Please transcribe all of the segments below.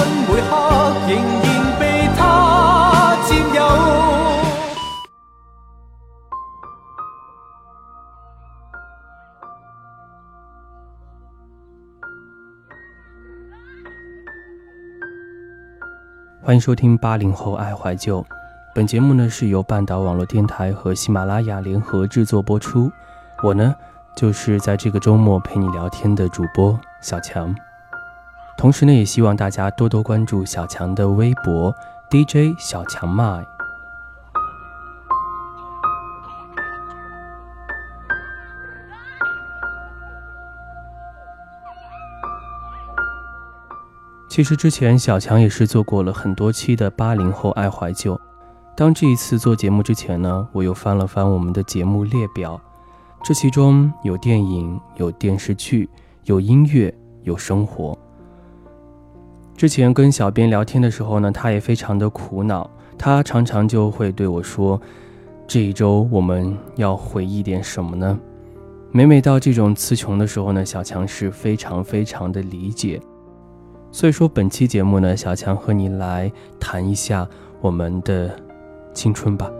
每刻仍然被他占有。欢迎收听八零后爱怀旧。本节目呢是由半岛网络电台和喜马拉雅联合制作播出。我呢就是在这个周末陪你聊天的主播小强。同时呢，也希望大家多多关注小强的微博 DJ 小强麦。其实之前小强也是做过了很多期的八零后爱怀旧。当这一次做节目之前呢，我又翻了翻我们的节目列表，这其中有电影、有电视剧、有音乐、有生活。之前跟小编聊天的时候呢，他也非常的苦恼，他常常就会对我说：“这一周我们要回忆点什么呢？”每每到这种词穷的时候呢，小强是非常非常的理解。所以说，本期节目呢，小强和你来谈一下我们的青春吧。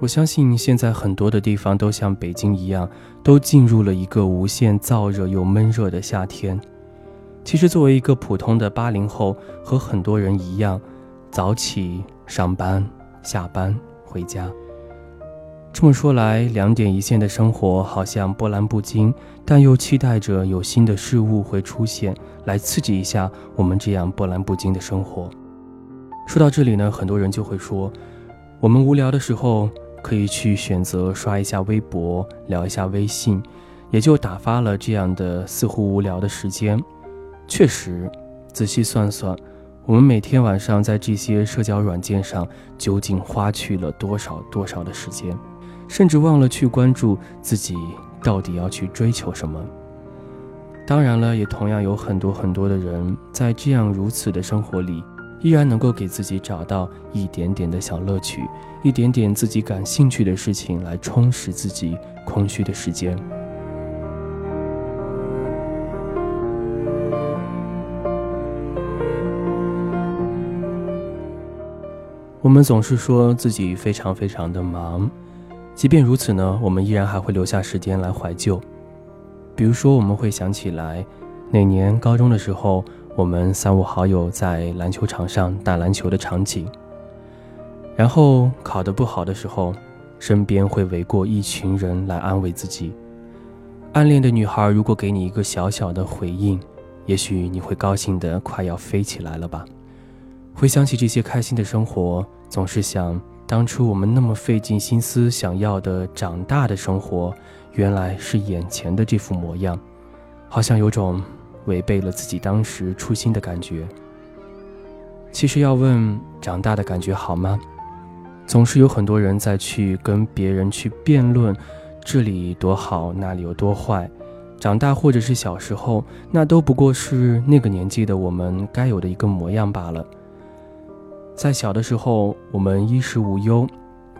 我相信现在很多的地方都像北京一样，都进入了一个无限燥热又闷热的夏天。其实，作为一个普通的八零后，和很多人一样，早起上班、下班回家。这么说来，两点一线的生活好像波澜不惊，但又期待着有新的事物会出现，来刺激一下我们这样波澜不惊的生活。说到这里呢，很多人就会说，我们无聊的时候可以去选择刷一下微博、聊一下微信，也就打发了这样的似乎无聊的时间。确实，仔细算算，我们每天晚上在这些社交软件上究竟花去了多少多少的时间，甚至忘了去关注自己到底要去追求什么。当然了，也同样有很多很多的人在这样如此的生活里，依然能够给自己找到一点点的小乐趣，一点点自己感兴趣的事情来充实自己空虚的时间。我们总是说自己非常非常的忙，即便如此呢，我们依然还会留下时间来怀旧。比如说，我们会想起来，那年高中的时候，我们三五好友在篮球场上打篮球的场景。然后考得不好的时候，身边会围过一群人来安慰自己。暗恋的女孩如果给你一个小小的回应，也许你会高兴得快要飞起来了吧。回想起这些开心的生活，总是想当初我们那么费尽心思想要的长大的生活，原来是眼前的这副模样，好像有种违背了自己当时初心的感觉。其实要问长大的感觉好吗？总是有很多人在去跟别人去辩论，这里多好，那里有多坏。长大或者是小时候，那都不过是那个年纪的我们该有的一个模样罢了。在小的时候，我们衣食无忧，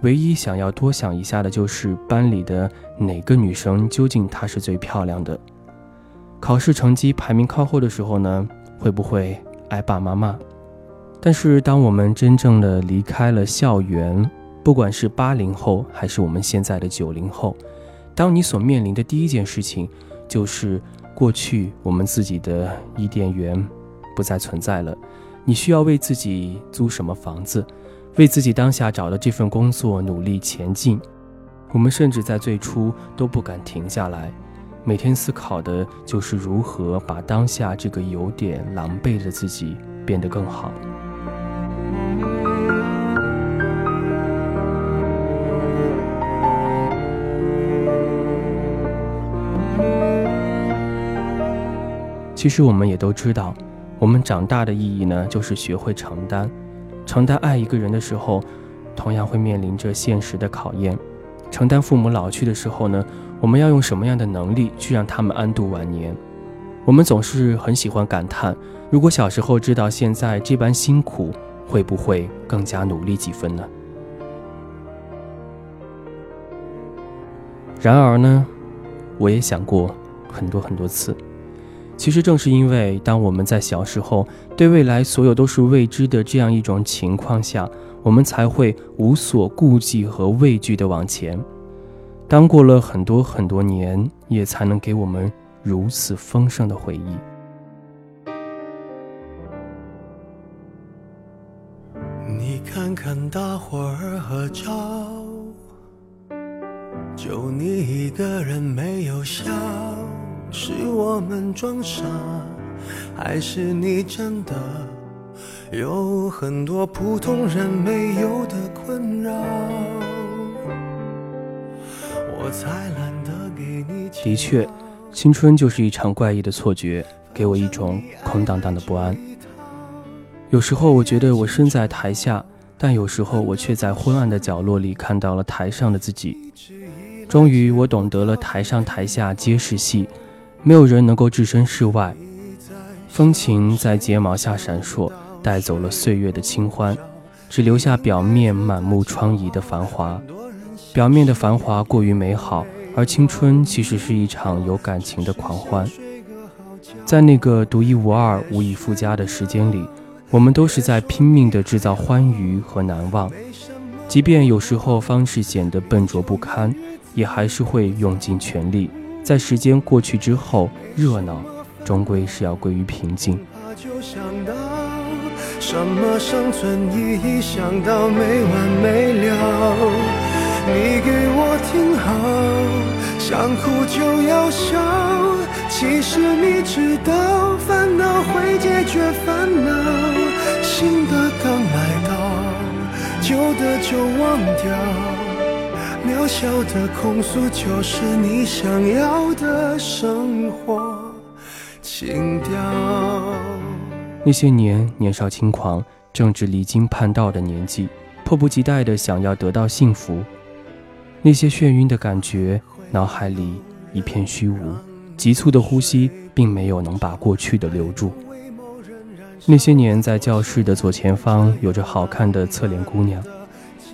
唯一想要多想一下的就是班里的哪个女生究竟她是最漂亮的。考试成绩排名靠后的时候呢，会不会挨爸妈骂？但是当我们真正的离开了校园，不管是八零后还是我们现在的九零后，当你所面临的第一件事情，就是过去我们自己的伊甸园不再存在了。你需要为自己租什么房子，为自己当下找的这份工作努力前进。我们甚至在最初都不敢停下来，每天思考的就是如何把当下这个有点狼狈的自己变得更好。其实我们也都知道我们长大的意义呢就是学会承担。承担爱一个人的时候同样会面临着现实的考验。承担父母老去的时候呢我们要用什么样的能力去让他们安度晚年？我们总是很喜欢感叹，如果小时候知道现在这般辛苦，会不会更加努力几分呢？然而呢，我也想过很多很多次。其实正是因为当我们在小时候对未来所有都是未知的这样一种情况下，我们才会无所顾忌和畏惧地往前。当过了很多很多年，也才能给我们如此丰盛的回忆。你看看大伙儿合照，就你一个人没有笑。是我们装傻，还是你真的有很多普通人没有的困扰？的确，青春就是一场怪异的错觉，给我一种空荡荡的不安。有时候我觉得我身在台下，但有时候我却在昏暗的角落里看到了台上的自己。终于，我懂得了台上台下皆是戏。没有人能够置身事外，风情在睫毛下闪烁，带走了岁月的清欢，只留下表面满目疮痍的繁华。表面的繁华过于美好，而青春其实是一场有感情的狂欢。在那个独一无二、无以复加的时间里，我们都是在拼命地制造欢愉和难忘，即便有时候方式显得笨拙不堪，也还是会用尽全力。在时间过去之后，热闹终归是要归于平静。什么生存意义，想到没完没了。你给我听好，想哭就要笑。其实你知道，烦恼会解决烦恼。新的刚来到，旧的就忘掉。渺小的控诉，就是你想要的生活情调。那些年年少轻狂、正值离经叛道的年纪，迫不及待的想要得到幸福。那些眩晕的感觉，脑海里一片虚无，急促的呼吸并没有能把过去的留住。那些年在教室的左前方有着好看的侧脸姑娘，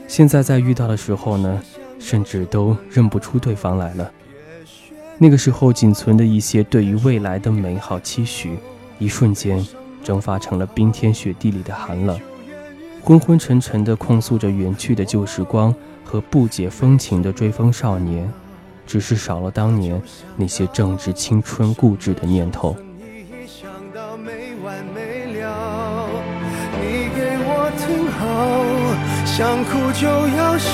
现在在遇到的时候呢？甚至都认不出对方来了。那个时候仅存的一些对于未来的美好期许，一瞬间蒸发成了冰天雪地里的寒冷。昏昏沉沉地控诉着远去的旧时光和不解风情的追风少年，只是少了当年那些正值青春固执的念头。你给我听好，想哭就要笑。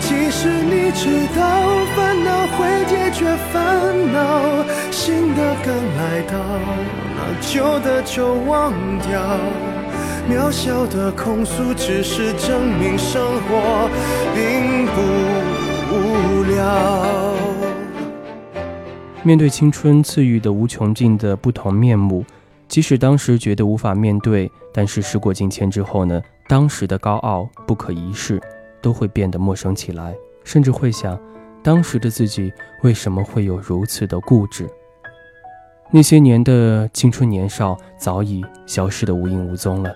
其实你知道，烦恼会解决烦恼，新的刚来到，那旧的就忘掉。渺小的控诉，只是证明生活并不无聊。面对青春赐予的无穷尽的不同面目，即使当时觉得无法面对，但是时过境迁之后呢？当时的高傲不可一世。都会变得陌生起来，甚至会想，当时的自己为什么会有如此的固执？那些年的青春年少早已消失得无影无踪了。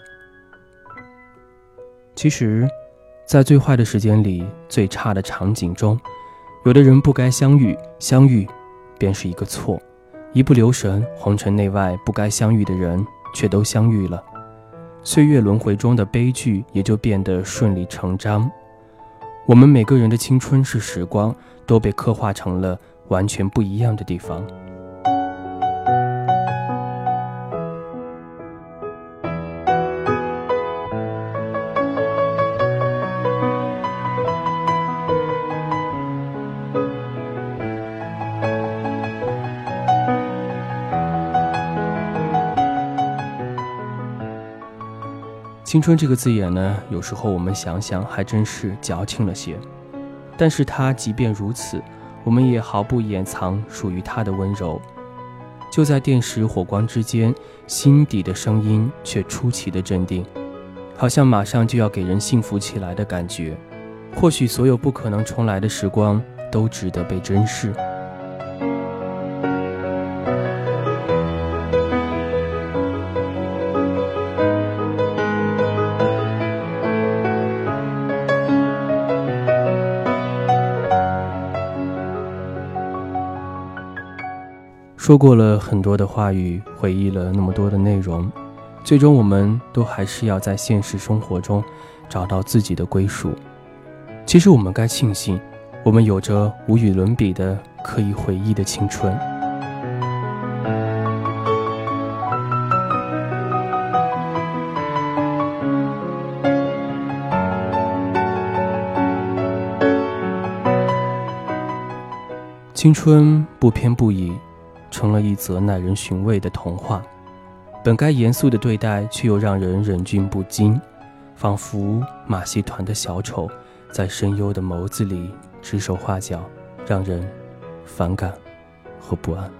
其实，在最坏的时间里，最差的场景中，有的人不该相遇，相遇便是一个错。一不留神，红尘内外不该相遇的人却都相遇了，岁月轮回中的悲剧也就变得顺理成章。我们每个人的青春是时光，都被刻画成了完全不一样的地方。青春这个字眼呢，有时候我们想想还真是矫情了些。但是它即便如此，我们也毫不掩藏属于它的温柔。就在电石火光之间，心底的声音却出奇的镇定，好像马上就要给人幸福起来的感觉。或许所有不可能重来的时光都值得被珍视。说过了很多的话语，回忆了那么多的内容，最终我们都还是要在现实生活中找到自己的归属。其实我们该庆幸，我们有着无与伦比的可以回忆的青春。青春不偏不倚。成了一则耐人寻味的童话，本该严肃的对待，却又让人忍俊不禁，仿佛马戏团的小丑，在声优的眸子里指手画脚，让人反感和不安。